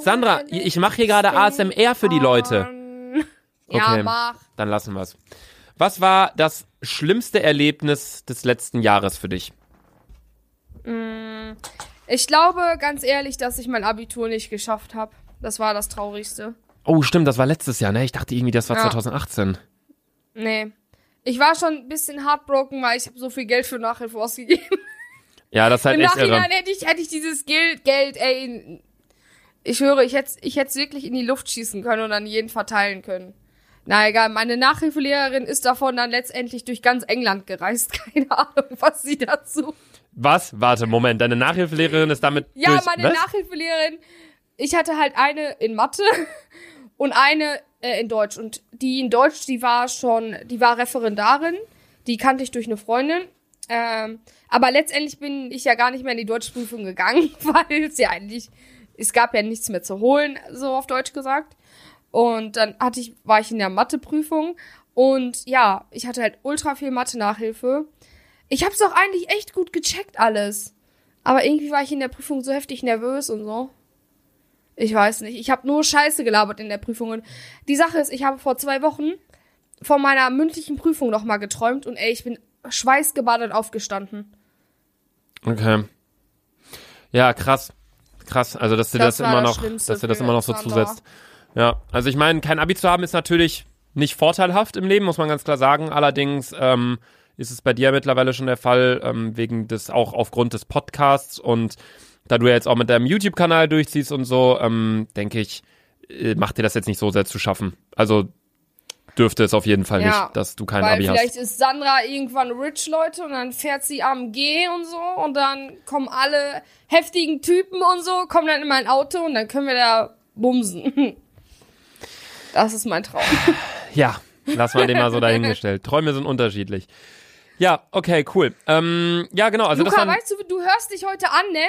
Sandra, ich mache hier gerade ASMR für die Leute. Ja, Okay. Dann lassen wir's. Was war das schlimmste Erlebnis des letzten Jahres für dich? Ich glaube, ganz ehrlich, dass ich mein Abitur nicht geschafft habe. Das war das Traurigste. Oh, stimmt, das war letztes Jahr, ne? Ich dachte irgendwie, das war Ja. 2018. Nee. Ich war schon ein bisschen heartbroken, weil ich habe so viel Geld für Nachhilfe ausgegeben. Ja, das ist halt Im echt irre. Nachhinein hätte ich, hätte ich dieses Geld, Geld, ey. Ich höre, ich hätte ich hätte es wirklich in die Luft schießen können und an jeden verteilen können. Na egal, meine Nachhilfelehrerin ist davon dann letztendlich durch ganz England gereist. Keine Ahnung, was sie dazu. Was? Warte, Moment, deine Nachhilfelehrerin ist damit Ja, durch, meine was? Nachhilfelehrerin, ich hatte halt eine in Mathe und eine äh, in Deutsch. Und die in Deutsch, die war schon, die war Referendarin. Die kannte ich durch eine Freundin. Ähm, aber letztendlich bin ich ja gar nicht mehr in die Deutschprüfung gegangen, weil es ja eigentlich, es gab ja nichts mehr zu holen, so auf Deutsch gesagt. Und dann hatte ich, war ich in der Matheprüfung und ja, ich hatte halt ultra viel Mathe-Nachhilfe. Ich hab's doch eigentlich echt gut gecheckt alles. Aber irgendwie war ich in der Prüfung so heftig nervös und so. Ich weiß nicht. Ich habe nur Scheiße gelabert in der Prüfung. Und die Sache ist, ich habe vor zwei Wochen von meiner mündlichen Prüfung nochmal geträumt und ey, ich bin schweißgebadet aufgestanden. Okay. Ja, krass. Krass, also dass du das, Das immer noch, dass du das immer noch so zusetzt. Ja, also ich meine, kein Abi zu haben ist natürlich nicht vorteilhaft im Leben, muss man ganz klar sagen. Allerdings ähm, ist es bei dir mittlerweile schon der Fall, ähm, wegen des, auch aufgrund des Podcasts und da du ja jetzt auch mit deinem YouTube-Kanal durchziehst und so, ähm, denke ich, äh, macht dir das jetzt nicht so sehr zu schaffen. Also dürfte es auf jeden Fall Ja, nicht, dass du kein Weil Abi vielleicht hast. ist Sandra irgendwann rich, Leute, und dann fährt sie AMG und so und dann kommen alle heftigen Typen und so, kommen dann in mein Auto und dann können wir da bumsen. Das ist mein Traum. Ja, lass mal den mal so dahingestellt. Träume sind unterschiedlich. Ja, okay, cool. Ähm, ja, genau. Also Luca, das weißt du, du hörst dich heute an, ne?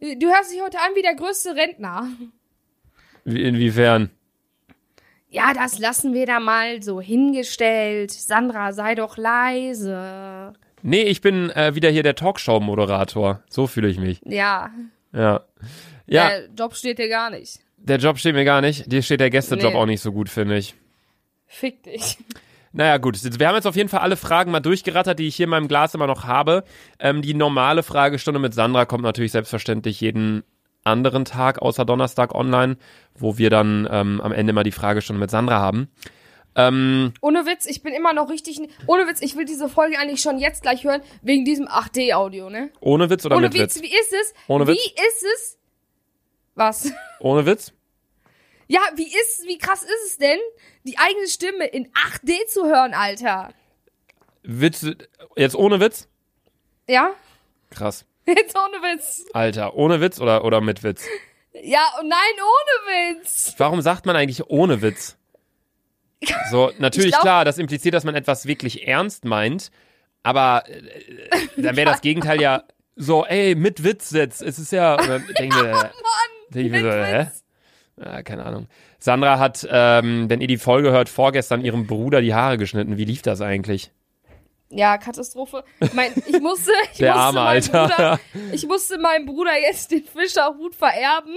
Du hörst dich heute an wie der größte Rentner. Wie- inwiefern? Ja, das lassen wir da mal so hingestellt. Sandra, sei doch leise. Nee, ich bin äh, wieder hier der Talkshow-Moderator. So fühle ich mich. Ja, Ja. Ja, der Job steht dir gar nicht. der Job steht mir gar nicht. Dir steht der Gästejob Nee. auch nicht so gut, finde ich. Fick dich. Naja, gut. Wir haben jetzt auf jeden Fall alle Fragen mal durchgerattert, die ich hier in meinem Glas immer noch habe. Ähm, die normale Fragestunde mit Sandra kommt natürlich selbstverständlich jeden anderen Tag außer Donnerstag online, wo wir dann ähm, am Ende mal die Fragestunde mit Sandra haben. Ähm, Ohne Witz, ich bin immer noch richtig. Ohne Witz, ich will diese Folge eigentlich schon jetzt gleich hören, wegen diesem 8D-Audio, ne? ohne Witz oder Ohne mit Witz, Witz? wie ist es? Ohne wie Witz? ist es? Was? Ohne Witz? Ja, wie ist, wie krass ist es denn, die eigene Stimme in 8D zu hören, Alter? Witz, jetzt ohne Witz? Ja? Krass. Jetzt ohne Witz. Alter, ohne Witz oder, oder mit Witz? Ja, und nein, ohne Witz. Warum sagt man eigentlich ohne Witz? So, natürlich Ich glaub- klar, das impliziert, dass man etwas wirklich ernst meint, aber äh, dann wäre das Gegenteil ja so, ey, mit Witz jetzt. Es ist ja, denke ich mir, denk ich mir so, hä? Witz. Ja, keine Ahnung. Sandra hat, ähm, wenn ihr die Folge hört, vorgestern ihrem Bruder die Haare geschnitten. Wie lief das eigentlich? Ja, Katastrophe. Mein, ich musste, ich Der musste arme meinem Alter. Bruder, ich musste meinem Bruder jetzt den Fischerhut vererben.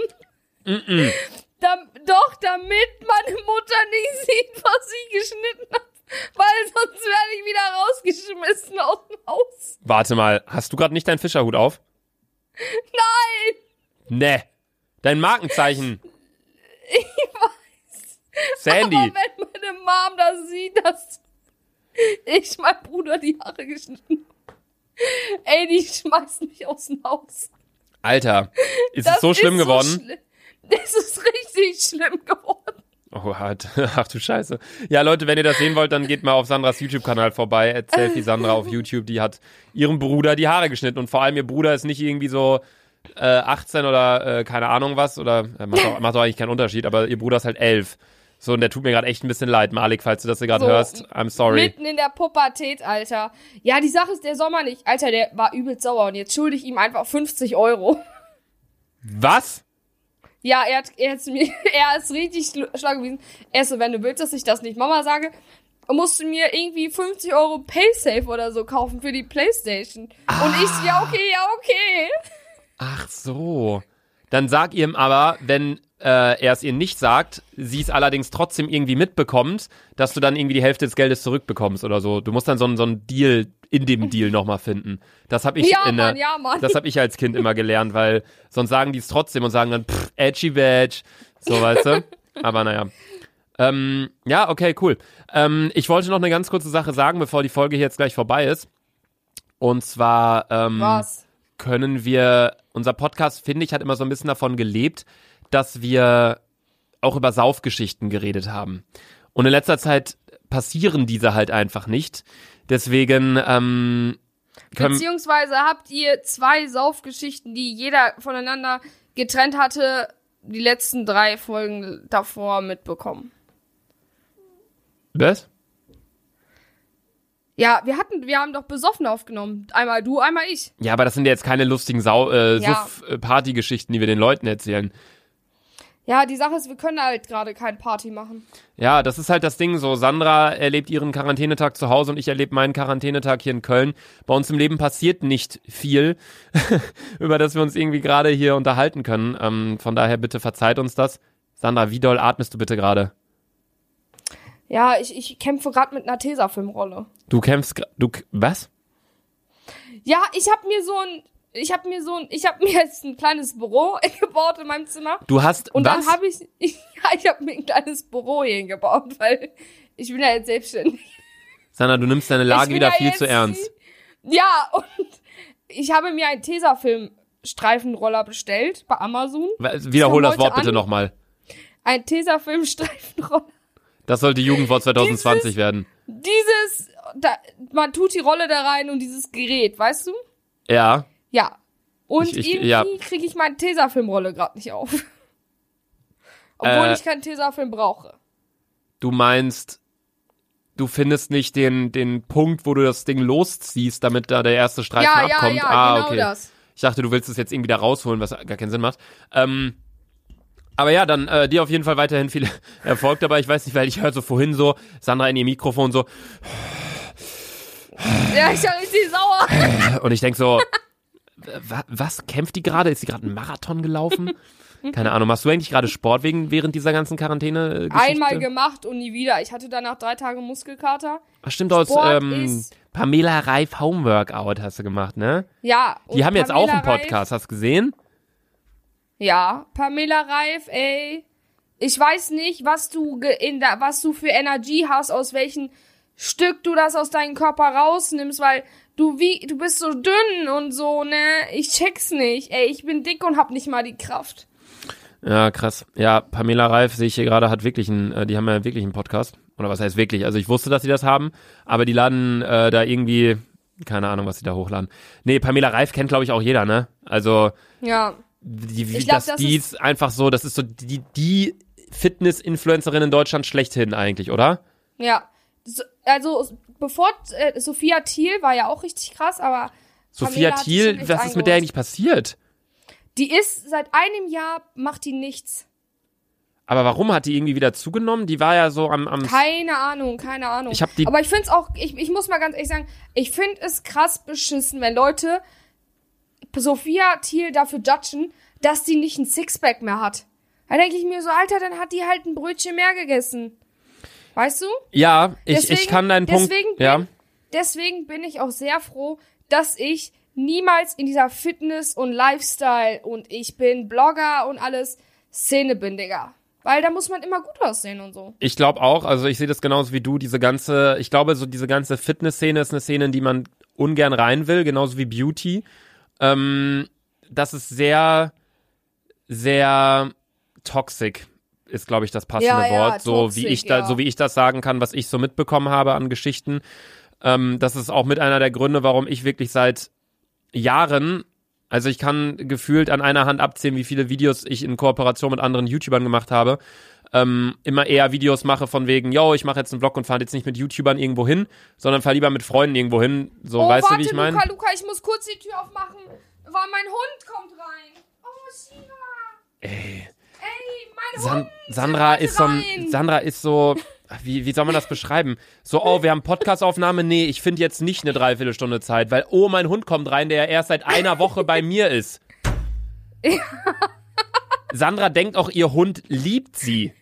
Dam, doch, damit meine Mutter nicht sieht, was sie geschnitten hat. Weil sonst werde ich wieder rausgeschmissen aus dem Haus. Warte mal, hast du gerade nicht deinen Fischerhut auf? Nein! Ne. Dein Markenzeichen. Ich weiß. Sandy. Aber wenn meine Mom das sieht, dass ich meinem Bruder die Haare geschnitten habe. Ey, die schmeißt mich aus dem Haus. Alter, ist Das es so schlimm geworden? schli- das ist richtig schlimm geworden. Oh, hart. Ach du Scheiße. Ja, Leute, wenn ihr das sehen wollt, dann geht mal auf Sandras YouTube-Kanal vorbei. Selfie Sandra auf YouTube. Die hat ihrem Bruder die Haare geschnitten. Und vor allem ihr Bruder ist nicht irgendwie so äh, 18 oder äh, keine Ahnung was. Oder äh, macht, auch, macht auch eigentlich keinen Unterschied, aber ihr Bruder ist halt 11. So, und der tut mir gerade echt ein bisschen leid, Malik, falls du das hier gerade So, hörst. I'm sorry. Mitten in der Pubertät, Alter. Ja, die Sache ist, der Sommer nicht. Alter, der war übelst sauer und jetzt schulde ich ihm einfach 50 Euro. Was? Ja, er hat, er hat mir, er ist richtig schlau gewesen. Er so, wenn du willst, dass ich das nicht Mama sage, musst du mir irgendwie 50 Euro Paysafe oder so kaufen für die Playstation. Und ich, so, ja, okay, ja, okay. Ach so. Dann sag ihm aber, wenn äh, er es ihr nicht sagt, sie es allerdings trotzdem irgendwie mitbekommt, dass du dann irgendwie die Hälfte des Geldes zurückbekommst oder so. Du musst dann so, einen- so einen Deal in dem Deal nochmal finden. Das habe ich Ja, in der, Mann, ja, Mann. das habe ich als Kind immer gelernt, weil sonst sagen die es trotzdem und sagen dann pff, edgy badge, so weißt du. Aber naja. Ähm, ja, okay, cool. Ähm, ich wollte noch eine ganz kurze Sache sagen, bevor die Folge hier jetzt gleich vorbei ist. Und zwar ähm, Was? Können wir, unser Podcast, finde ich, hat immer so ein bisschen davon gelebt, dass wir auch über Saufgeschichten geredet haben. Und in letzter Zeit passieren diese halt einfach nicht. Deswegen ähm, Beziehungsweise habt ihr zwei Saufgeschichten, die jeder voneinander getrennt hatte, die letzten drei Folgen davor mitbekommen. was? Ja, wir hatten, wir haben doch besoffen aufgenommen. Einmal du, einmal ich. Ja, aber das sind ja jetzt keine lustigen Sau äh, Ja. Partygeschichten, die wir den Leuten erzählen. Ja, die Sache ist, wir können halt gerade kein Party machen. Ja, das ist halt das Ding so. Sandra erlebt ihren Quarantänetag zu Hause und ich erlebe meinen Quarantänetag hier in Köln. Bei uns im Leben passiert nicht viel, über das wir uns irgendwie gerade hier unterhalten können. Ähm, von daher bitte verzeiht uns das. Sandra, wie doll atmest du bitte gerade? Ja, ich, ich kämpfe gerade mit einer Tesafilmrolle. Du kämpfst, du, was? Ja, ich habe mir so ein, ich habe mir so ein, ich habe mir jetzt ein kleines Büro gebaut in meinem Zimmer. Du hast, Und was? dann habe ich, ich, ja, ich habe mir ein kleines Büro hier gebaut, weil ich bin ja jetzt selbstständig. Sandra, du nimmst deine Lage wieder ja viel zu ernst. Ja, und ich habe mir einen Tesafilm-Streifenroller bestellt bei Amazon. Wiederhol das Wort bitte nochmal. Ein Tesafilm-Streifenroller. Das sollte Jugendwort 2020 werden. Dieses, da, man tut die Rolle da rein und dieses Gerät, weißt du? Ja. Ja. Und Ich- ich- irgendwie ja. kriege ich meine Tesafilmrolle gerade nicht auf. Obwohl Äh. ich keinen Tesafilm brauche. Du meinst, du findest nicht den, den Punkt, wo du das Ding losziehst, damit da der erste Streifen Ja, ja, abkommt. ja, ah, genau okay. das. Ich dachte, du willst es jetzt irgendwie da rausholen, was gar keinen Sinn macht. Ähm, Aber ja, dann äh, dir auf jeden Fall weiterhin viel Erfolg dabei. Ich weiß nicht, weil ich höre so vorhin so Sandra in ihr Mikrofon so Ja, ich war richtig sauer. und ich denk so, wa was kämpft die gerade? Ist sie gerade einen Marathon gelaufen? Keine Ahnung. Machst du eigentlich gerade Sport wegen während dieser ganzen Quarantäne? Einmal gemacht und nie wieder. Ich hatte danach drei Tage Muskelkater. Ach, stimmt aus ähm, Pamela Reif Homeworkout hast du gemacht, ne? Ja. Die haben jetzt auch Pamela einen Podcast, hast du gesehen? Ja, Pamela Reif, ey. Ich weiß nicht, was du in da, was du für Energie hast, aus welchem Stück du das aus deinem Körper rausnimmst, weil du wie du bist so dünn und so, ne? Ich check's nicht. Ey, ich bin dick und hab nicht mal die Kraft. Ja, krass. Ja, Pamela Reif sehe ich hier gerade, hat wirklich einen, äh, die haben ja wirklich einen Podcast. Oder was heißt wirklich? Also ich wusste, dass sie das haben, aber die laden äh, da irgendwie, keine Ahnung, was sie da hochladen. Nee, Pamela Reif kennt, glaube ich, auch jeder, ne? Also Ja. Die, Ich glaub, das, das die ist- einfach so, das ist so die, die Fitness-Influencerin in Deutschland schlechthin eigentlich, oder? Ja. So, also bevor äh, Sophia Thiel war ja auch richtig krass, aber Sophia Pamela Thiel, was ist mit der eigentlich passiert? Die ist seit einem Jahr macht die nichts. Aber warum hat die irgendwie wieder zugenommen? Die war ja so am, am Keine Ahnung, keine Ahnung. Ich hab die- Aber ich find's auch, ich, ich muss mal ganz ehrlich sagen, ich find es krass beschissen, wenn Leute Sophia Thiel dafür judgen, dass die nicht ein Sixpack mehr hat. Da denke ich mir so, Alter, dann hat die halt ein Brötchen mehr gegessen. Weißt du? Ja, ich, ich Deswegen- kann deinen Punkt. deswegen bin- Ja. Deswegen bin ich auch sehr froh, dass ich niemals in dieser Fitness und Lifestyle und ich bin Blogger und alles Szene bin, Digga. Weil da muss man immer gut aussehen und so. Ich glaube auch, also ich sehe das genauso wie du, diese ganze, ich glaube, so diese ganze Fitness-Szene ist eine Szene, in die man ungern rein will, genauso wie Beauty. Ähm, das ist sehr, sehr toxic, ist, glaube ich, das passende Ja, ja, Wort. So toxic, wie ich da, ja. so wie ich das sagen kann, was ich so mitbekommen habe an Geschichten. Ähm, das ist auch mit einer der Gründe, warum ich wirklich seit Jahren, also ich kann gefühlt an einer Hand abzählen, wie viele Videos ich in Kooperation mit anderen YouTubern gemacht habe. Ähm, immer eher Videos mache von wegen, yo, ich mache jetzt einen Vlog und fahre jetzt nicht mit YouTubern irgendwo hin, sondern fahre lieber mit Freunden irgendwo hin. So, oh, weißt warte, du, wie ich meine? Luca, Luca, ich muss kurz die Tür aufmachen, weil mein Hund kommt rein. Oh, Shiva. Ey, Ey, mein San Hund. Sandra ist so ein. Sandra ist so, wie, wie soll man das beschreiben? So, oh, wir haben Podcastaufnahme, nee, ich finde jetzt nicht eine Dreiviertelstunde Zeit, weil, oh, mein Hund kommt rein, der ja erst seit einer Woche bei mir ist. Sandra denkt auch, ihr Hund liebt sie.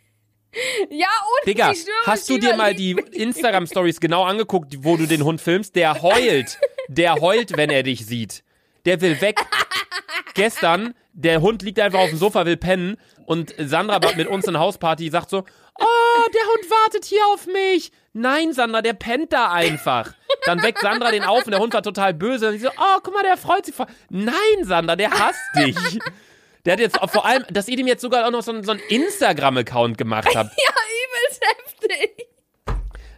Ja, und Digga, hast du dir mal die Instagram-Stories genau angeguckt, wo du den Hund filmst? Der heult. Der heult, wenn er dich sieht. Der will weg. Gestern, der Hund liegt einfach auf dem Sofa, will pennen und Sandra war mit uns in Hausparty, sagt so, oh, der Hund wartet hier auf mich. Nein, Sandra, der pennt da einfach. Dann weckt Sandra den auf und der Hund war total böse. Und sie so, oh, guck mal, der freut sich. Nein, Sandra, der hasst dich. Der hat jetzt auch vor allem, dass ihr dem jetzt sogar auch noch so, einen- so einen Instagram-Account gemacht habt. Ja, übelst heftig.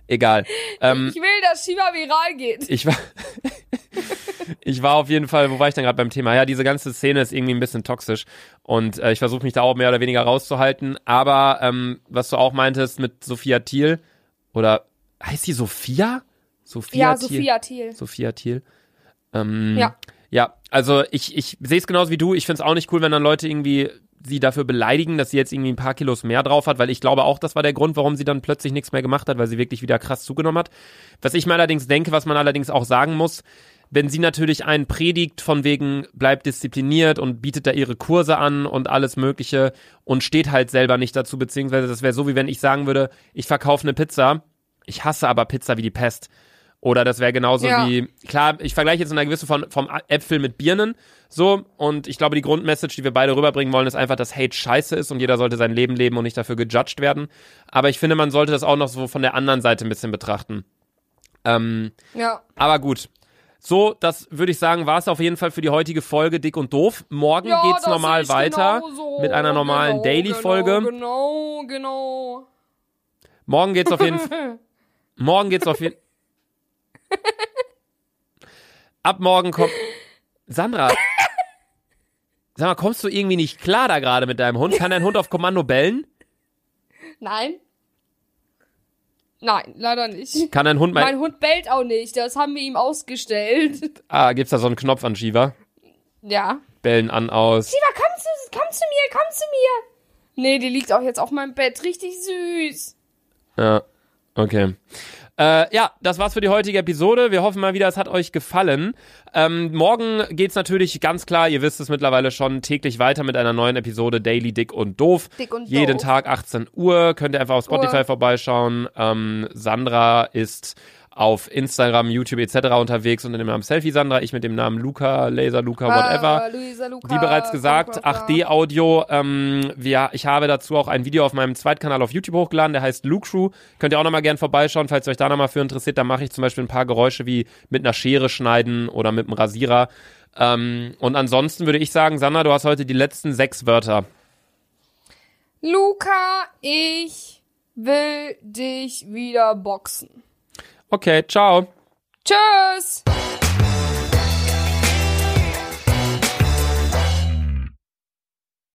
Egal. Ähm, Ich will, dass Shiva viral geht. ich war, ich war auf jeden Fall, wo war ich denn gerade beim Thema? Ja, diese ganze Szene ist irgendwie ein bisschen toxisch und äh, ich versuche mich da auch mehr oder weniger rauszuhalten. Aber ähm, was du auch meintest mit Sophia Thiel oder heißt die Sophia? Sophia Ja, Thiel? Sophia Thiel. Sophia Thiel. Ähm, Ja. Ja, also ich, ich sehe es genauso wie du. Ich finde es auch nicht cool, wenn dann Leute irgendwie sie dafür beleidigen, dass sie jetzt irgendwie ein paar Kilos mehr drauf hat, weil ich glaube auch, das war der Grund, warum sie dann plötzlich nichts mehr gemacht hat, weil sie wirklich wieder krass zugenommen hat. Was ich mir allerdings denke, was man allerdings auch sagen muss, wenn sie natürlich einen predigt von wegen bleibt diszipliniert und bietet da ihre Kurse an und alles Mögliche und steht halt selber nicht dazu, beziehungsweise das wäre so, wie wenn ich sagen würde, ich verkaufe eine Pizza, ich hasse aber Pizza wie die Pest. Oder das wäre genauso Ja. wie, klar, ich vergleiche jetzt in einer gewissen von vom Äpfel mit Birnen, so, und ich glaube, die Grundmessage, die wir beide rüberbringen wollen, ist einfach, dass Hate scheiße ist und jeder sollte sein Leben leben und nicht dafür gejudged werden. Aber ich finde, man sollte das auch noch so von der anderen Seite ein bisschen betrachten. Ähm, Ja. aber gut. So, das würde ich sagen, war es auf jeden Fall für die heutige Folge Dick und Doof. Morgen ja geht's normal weiter genauso. mit einer normalen genau, Daily-Folge. Genau, genau, genau. Morgen geht's auf jeden Fall. Morgen geht's auf jeden Ab morgen kommt. Sandra. Sag mal, kommst du irgendwie nicht klar da gerade mit deinem Hund? Kann dein Hund auf Kommando bellen? Nein. Nein, leider nicht. Kann dein Hund mal. Mein Hund bellt auch nicht, das haben wir ihm ausgestellt. ah, gibt's da so einen Knopf an Shiva? Ja. Bellen an, aus. Shiva, komm zu, komm zu mir, komm zu mir. Nee, die liegt auch jetzt auf meinem Bett. Richtig süß. Ja, okay. Äh, ja, das war's für die heutige Episode. Wir hoffen mal wieder, es hat euch gefallen. Ähm, morgen geht's natürlich ganz klar, ihr wisst es mittlerweile schon, täglich weiter mit einer neuen Episode Daily Dick und Doof. Dick und Jeden doof. Tag 18 Uhr. Könnt ihr einfach auf Spotify Uhr. vorbeischauen. Ähm, Sandra ist auf Instagram, YouTube etc. unterwegs unter dem Namen Selfie Sandra. Ich mit dem Namen Luca, Laser Luca, whatever. Ah, Luisa, Luca, Wie bereits gesagt, bla, bla, bla. 8D-Audio. Ähm, wir, ich habe dazu auch ein Video auf meinem Zweitkanal auf YouTube hochgeladen, der heißt Luke Crew. Könnt ihr auch nochmal gern vorbeischauen, falls ihr euch da nochmal für interessiert. Da mache ich zum Beispiel ein paar Geräusche wie mit einer Schere schneiden oder mit einem Rasierer. Ähm, und ansonsten würde ich sagen, Sandra, du hast heute die letzten sechs Wörter. Luca, ich will dich wieder boxen. Okay, ciao. Tschüss.